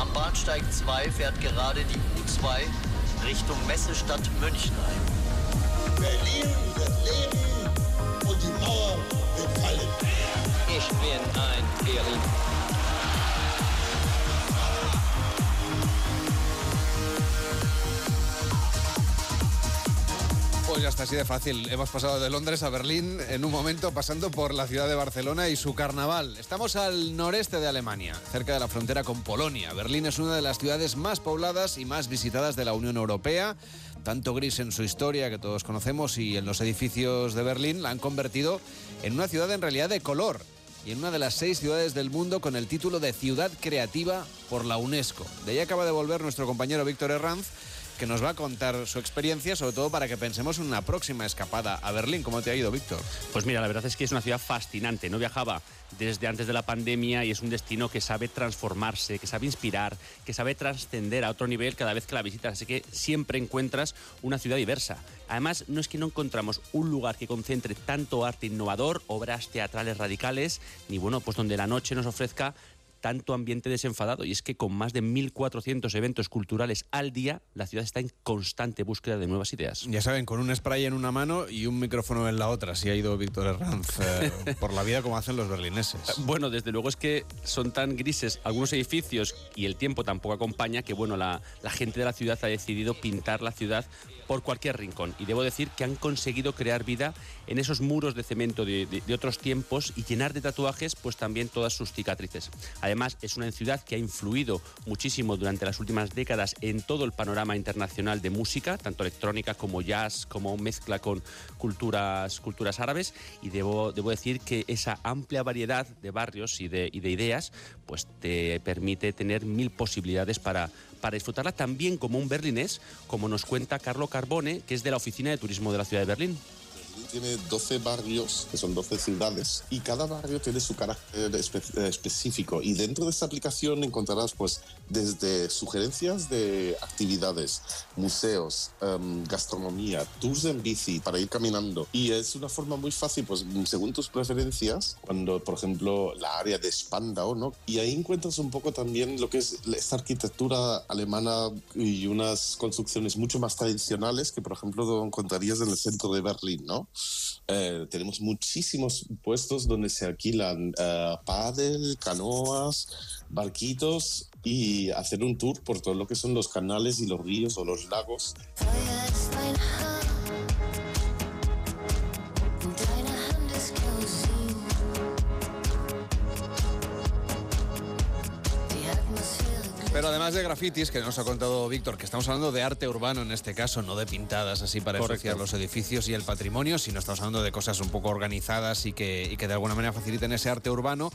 Am Bahnsteig 2 fährt gerade die U2 Richtung Messestadt München ein. Berlin wird leben und die Mauer wird fallen. Ich bin ein Berlin. Ya está así de fácil. Hemos pasado de Londres a Berlín en un momento pasando por la ciudad de Barcelona y su carnaval. Estamos al noreste de Alemania, cerca de la frontera con Polonia. Berlín es una de las ciudades más pobladas y más visitadas de la Unión Europea. Tanto gris en su historia que todos conocemos y en los edificios de Berlín la han convertido en una ciudad en realidad de color y en una de las seis ciudades del mundo con el título de Ciudad Creativa por la UNESCO. De ahí acaba de volver nuestro compañero Víctor Herranz que nos va a contar su experiencia, sobre todo para que pensemos en una próxima escapada a Berlín. ¿Cómo te ha ido, Víctor? Pues mira, la verdad es que es una ciudad fascinante. No viajaba desde antes de la pandemia y es un destino que sabe transformarse, que sabe inspirar, que sabe trascender a otro nivel cada vez que la visitas. Así que siempre encuentras una ciudad diversa. Además, no es que no encontramos un lugar que concentre tanto arte innovador, obras teatrales radicales, ni bueno, pues donde la noche nos ofrezca tanto ambiente desenfadado. Y es que con más de 1.400 eventos culturales al día, la ciudad está en constante búsqueda de nuevas ideas. Ya saben, con un spray en una mano y un micrófono en la otra, si ha ido Víctor Herranz eh, por la vida como hacen los berlineses. Bueno, desde luego es que son tan grises algunos edificios y el tiempo tampoco acompaña que, bueno, la, la gente de la ciudad ha decidido pintar la ciudad por cualquier rincón. Y debo decir que han conseguido crear vida en esos muros de cemento de, de, de, otros tiempos y llenar de tatuajes pues también todas sus cicatrices. Además, es una ciudad que ha influido muchísimo durante las últimas décadas en todo el panorama internacional de música, tanto electrónica como jazz, como mezcla con culturas, culturas árabes. Y debo, decir que esa amplia variedad de barrios y de, y de ideas pues te permite tener mil posibilidades para, para disfrutarla también como un berlinés, como nos cuenta Carlo Carbone, que es de la Oficina de Turismo de la Ciudad de Berlín tiene 12 barrios, que son 12 ciudades, y cada barrio tiene su carácter espe específico. Y dentro de esta aplicación encontrarás pues desde sugerencias de actividades, museos, um, gastronomía, tours en bici para ir caminando. Y es una forma muy fácil, pues según tus preferencias, cuando por ejemplo la área de Spandau, ¿no? Y ahí encuentras un poco también lo que es esta arquitectura alemana y unas construcciones mucho más tradicionales que por ejemplo encontrarías en el centro de Berlín, ¿no? Eh, tenemos muchísimos puestos donde se alquilan uh, pádel, canoas, barquitos y hacer un tour por todo lo que son los canales y los ríos o los lagos. Pero además de grafitis, que nos ha contado Víctor, que estamos hablando de arte urbano en este caso, no de pintadas así para asociar los edificios y el patrimonio, sino estamos hablando de cosas un poco organizadas y que, y que de alguna manera faciliten ese arte urbano.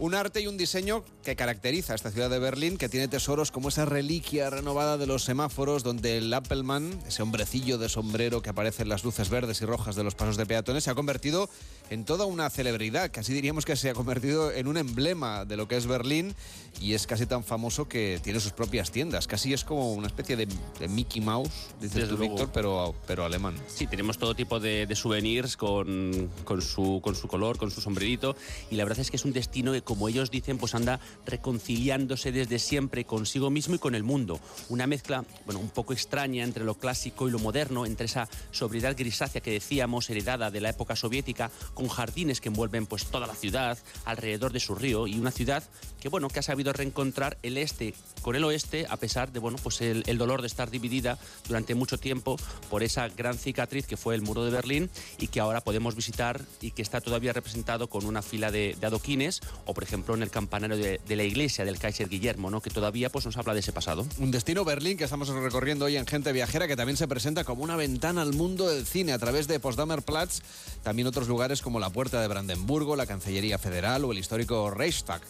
Un arte y un diseño que caracteriza a esta ciudad de Berlín, que tiene tesoros como esa reliquia renovada de los semáforos, donde el Appleman, ese hombrecillo de sombrero que aparece en las luces verdes y rojas de los pasos de peatones, se ha convertido en toda una celebridad. Casi diríamos que se ha convertido en un emblema de lo que es Berlín y es casi tan famoso que tiene sus propias tiendas. Casi es como una especie de, de Mickey Mouse, dices tú, Víctor, pero, pero alemán. Sí, tenemos todo tipo de, de souvenirs con, con, su, con su color, con su sombrerito y la verdad es que es un destino que como ellos dicen, pues anda reconciliándose desde siempre consigo mismo y con el mundo. Una mezcla, bueno, un poco extraña entre lo clásico y lo moderno, entre esa sobriedad grisácea que decíamos, heredada de la época soviética, con jardines que envuelven pues toda la ciudad, alrededor de su río, y una ciudad que, bueno, que ha sabido reencontrar el este con el oeste, a pesar de, bueno, pues el, dolor de estar dividida durante mucho tiempo por esa gran cicatriz que fue el muro de Berlín y que ahora podemos visitar y que está todavía representado con una fila de, adoquines por ejemplo en el campanario de, la iglesia del Kaiser Guillermo, ¿no? que todavía pues, nos habla de ese pasado. Un destino Berlín que estamos recorriendo hoy en Gente Viajera que también se presenta como una ventana al mundo del cine a través de Potsdamer Platz, también otros lugares como la Puerta de Brandenburgo, la Cancillería Federal o el histórico Reichstag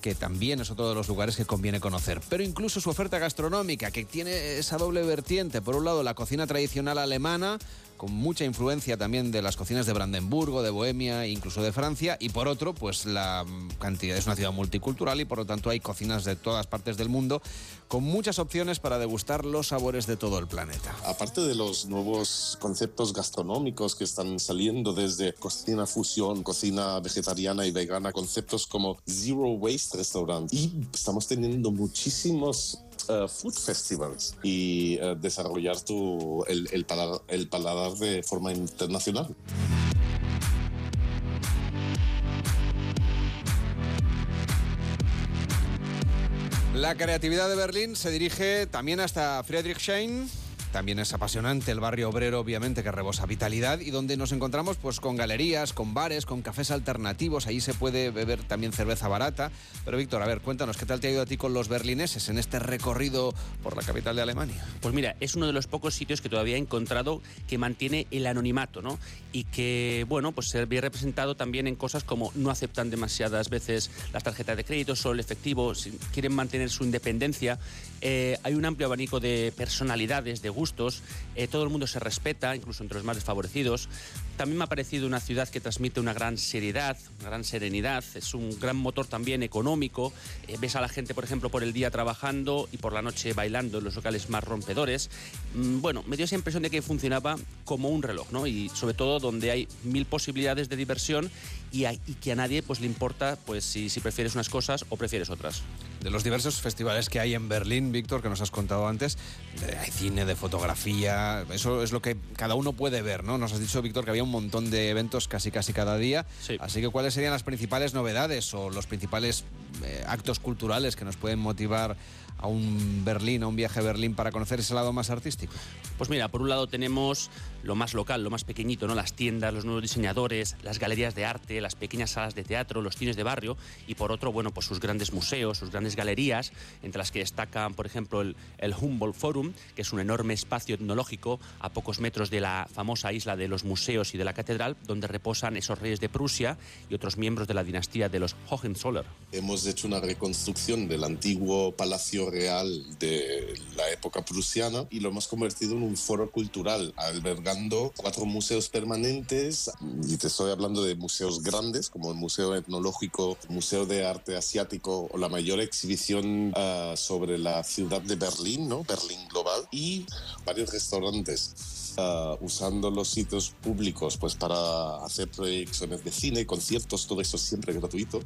que también es otro de los lugares que conviene conocer. Pero incluso su oferta gastronómica, que tiene esa doble vertiente. Por un lado, la cocina tradicional alemana, con mucha influencia también de las cocinas de Brandenburgo, de Bohemia, incluso de Francia, y por otro, pues la cantidad es una ciudad multicultural y por lo tanto hay cocinas de todas partes del mundo con muchas opciones para degustar los sabores de todo el planeta. Aparte de los nuevos conceptos gastronómicos que están saliendo desde cocina fusión, cocina vegetariana y vegana, conceptos como Zero Waste Restaurant, y estamos teniendo muchísimos uh, food festivals y uh, desarrollar tu, el, el, paladar, el paladar de forma internacional. La creatividad de Berlín se dirige también hasta Friedrichshain, también es apasionante el barrio obrero, obviamente, que rebosa vitalidad y donde nos encontramos pues con galerías, con bares, con cafés alternativos. Ahí se puede beber también cerveza barata. Pero Víctor, a ver, cuéntanos, ¿qué tal te ha ido a ti con los berlineses en este recorrido por la capital de Alemania? Pues mira, es uno de los pocos sitios que todavía he encontrado que mantiene el anonimato, ¿no? Y que, bueno, pues se ve representado también en cosas como no aceptan demasiadas veces las tarjetas de crédito, solo el efectivo, quieren mantener su independencia. Eh, hay un amplio abanico de personalidades, de gustos eh, todo el mundo se respeta, incluso entre los más desfavorecidos. También me ha parecido una ciudad que transmite una gran seriedad, una gran serenidad, es un gran motor también económico. Eh, ves a la gente, por ejemplo, por el día trabajando y por la noche bailando en los locales más rompedores. Mm, bueno, me dio esa impresión de que funcionaba como un reloj, ¿no? Y sobre todo donde hay mil posibilidades de diversión y, que a nadie pues, le importa pues, si, si prefieres unas cosas o prefieres otras. De los diversos festivales que hay en Berlín, Víctor, que nos has contado antes, hay cine, de fotografía, eso es lo que cada uno puede ver, ¿no? Nos has dicho, Víctor, que había un montón de eventos casi casi cada día. Sí. Así que, ¿cuáles serían las principales novedades o los principales eh, actos culturales que nos pueden motivar a un Berlín, a un viaje a Berlín para conocer ese lado más artístico? Pues mira, por un lado tenemos lo más local, lo más pequeñito, ¿no? Las tiendas, los nuevos diseñadores, las galerías de arte, las pequeñas salas de teatro, los cines de barrio y por otro, bueno, pues sus grandes museos, sus grandes galerías, entre las que destacan, por ejemplo, el, el Humboldt Forum, que es un enorme espacio etnológico a pocos metros de la famosa isla de los museos y de la catedral, donde reposan esos reyes de Prusia y otros miembros de la dinastía de los Hohenzollern. Hemos hecho una reconstrucción del antiguo palacio real de la época prusiana y lo hemos convertido en un foro cultural, albergando cuatro museos permanentes. Y te estoy hablando de museos grandes, como el Museo Etnológico, Museo de Arte Asiático la mayor exhibición uh, sobre la ciudad de Berlín, ¿no? Berlín Global, y varios restaurantes. Uh, usando los sitios públicos pues para hacer proyecciones de cine, conciertos, todo eso siempre gratuito.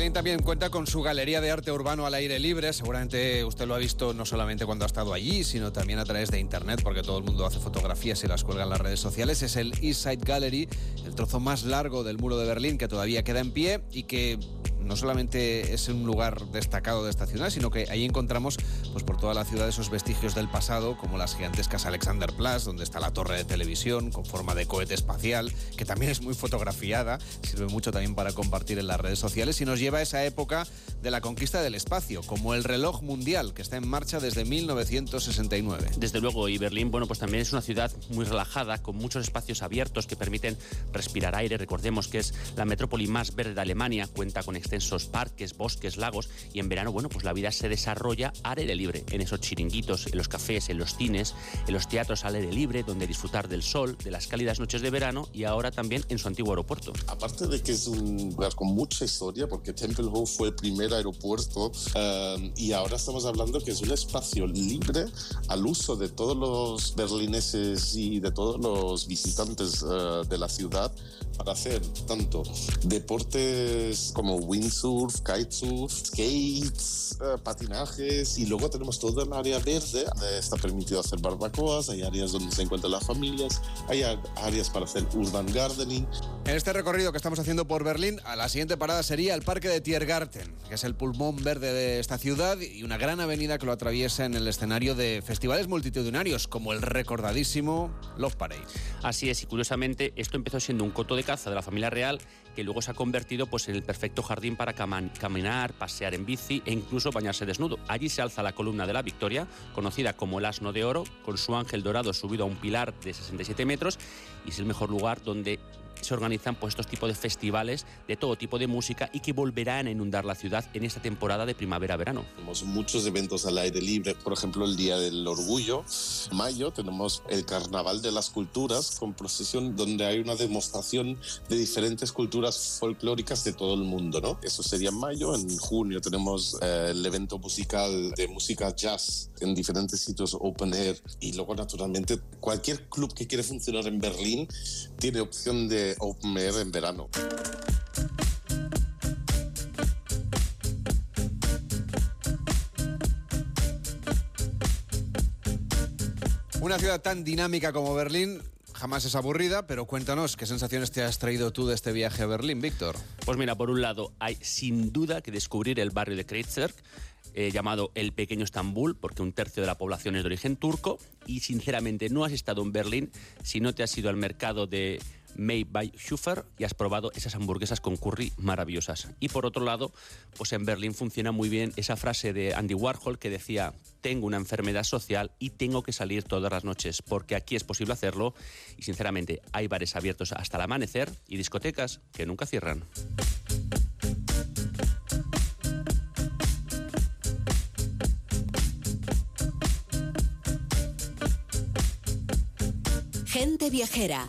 Berlín también cuenta con su galería de arte urbano al aire libre. Seguramente usted lo ha visto no solamente cuando ha estado allí, sino también a través de internet, porque todo el mundo hace fotografías y las cuelga en las redes sociales. Es el East Side Gallery, el trozo más largo del muro de Berlín que todavía queda en pie y que no solamente es un lugar destacado de esta ciudad, sino que ahí encontramos pues, por toda la ciudad esos vestigios del pasado, como las gigantescas Alexanderplatz, donde está la torre de televisión con forma de cohete espacial, que también es muy fotografiada, sirve mucho también para compartir en las redes sociales y nos lleva a esa época de la conquista del espacio, como el reloj mundial, que está en marcha desde 1969. Desde luego, y Berlín, bueno, pues también es una ciudad muy relajada, con muchos espacios abiertos que permiten respirar aire. Recordemos que es la metrópoli más verde de Alemania, cuenta con extensos parques, bosques, lagos, y en verano, bueno, pues la vida se desarrolla al aire libre, en esos chiringuitos, en los cafés, en los cines, en los teatros al aire libre, donde disfrutar del sol, de las cálidas noches de verano y ahora también en su antiguo aeropuerto. Aparte de que es un lugar con mucha historia, porque Tempelhof fue el primer aeropuerto uh, y ahora estamos hablando que es un espacio libre al uso de todos los berlineses y de todos los visitantes uh, de la ciudad para hacer tanto deportes como windsurf, kitesurf, skates, uh, patinajes y luego tenemos todo el área verde. Está permitido hacer barbacoas, hay áreas donde se encuentran las familias, hay áreas para hacer urban gardening. En este recorrido que estamos haciendo por Berlín, a la siguiente parada sería el Parque de Tiergarten, que es el pulmón verde de esta ciudad y una gran avenida que lo atraviesa en el escenario de festivales multitudinarios como el recordadísimo Love Parade. Así es, y curiosamente esto empezó siendo un coto de caza de la familia real que luego se ha convertido pues, en el perfecto jardín para cam caminar, pasear en bici e incluso bañarse desnudo. Allí se alza la columna de la Victoria, conocida como el Asno de Oro, con su ángel dorado subido a un pilar de 67 metros y es el mejor lugar donde se organizan pues estos tipos de festivales de todo tipo de música y que volverán a inundar la ciudad en esta temporada de primavera-verano. Tenemos muchos eventos al aire libre, por ejemplo el Día del Orgullo, mayo tenemos el Carnaval de las Culturas con procesión donde hay una demostración de diferentes culturas folclóricas de todo el mundo, ¿no? Eso sería en mayo, en junio tenemos eh, el evento musical de música jazz en diferentes sitios open air y luego naturalmente cualquier club que quiere funcionar en Berlín tiene opción de open air en verano. Una ciudad tan dinámica como Berlín jamás es aburrida, pero cuéntanos qué sensaciones te has traído tú de este viaje a Berlín, Víctor. Pues mira, por un lado, hay sin duda que descubrir el barrio de Kreuzberg, eh, llamado el pequeño Estambul, porque un tercio de la población es de origen turco, y sinceramente no has estado en Berlín si no te has ido al mercado de May by Schufer y has probado esas hamburguesas con curry maravillosas. Y por otro lado, pues en Berlín funciona muy bien esa frase de Andy Warhol que decía, tengo una enfermedad social y tengo que salir todas las noches, porque aquí es posible hacerlo y sinceramente hay bares abiertos hasta el amanecer y discotecas que nunca cierran. Gente Viajera,